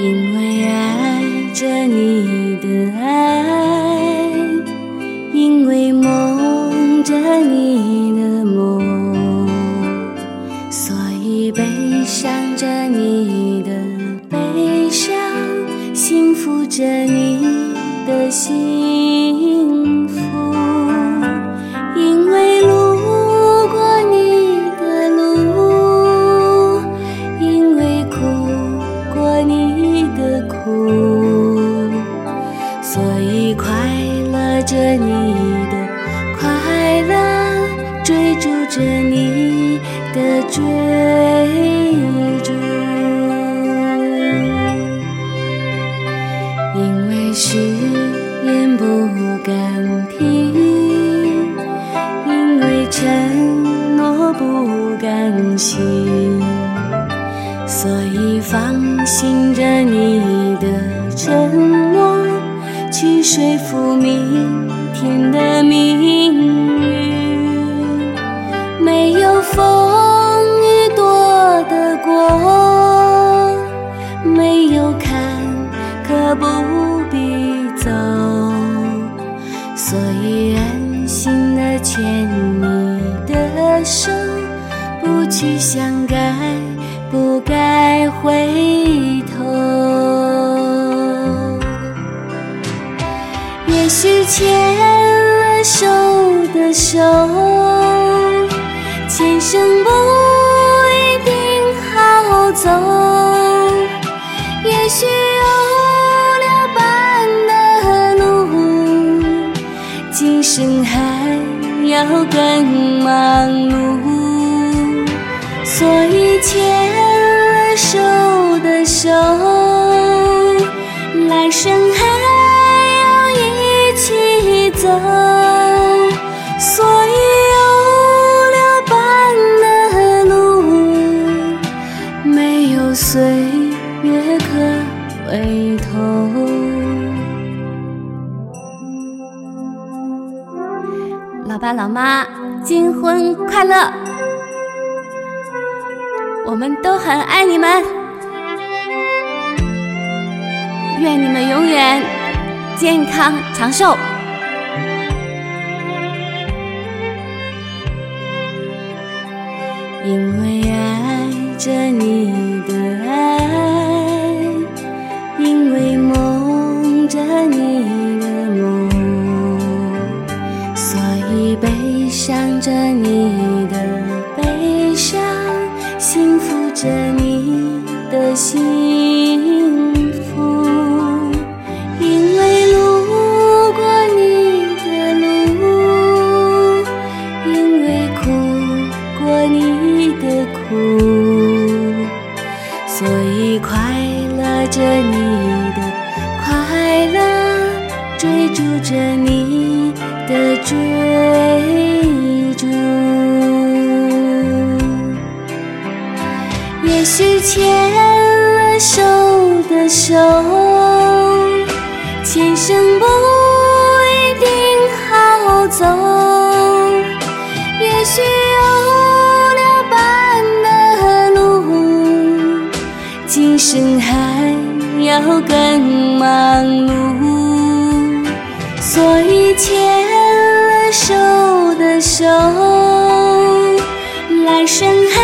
因为爱着你的爱，因为梦着你的梦，所以悲伤着你的悲伤，幸福着你。甘心，所以放心着你的承诺，去说服明天的命运。没有风雨躲得过，没有坎坷不必走，所以安心的牵你的手，去想该不该回头。也许牵了手的手，前生不一定好走。也许有了伴的路，今生还要更忙碌。牵了手的手，来生还要一起走。所以有了伴的路，没有岁月可回头。老爸老妈，金婚快乐！我们都很爱你们，愿你们永远健康长寿。因为爱着你的幸福。因为路过你的路，因为哭过你的苦，所以快乐着你的快乐，追逐着你的追逐。也许牵手的手，前生不一定好走。也许有了伴的路，今生还要更忙碌。所以牵了手的手，来生还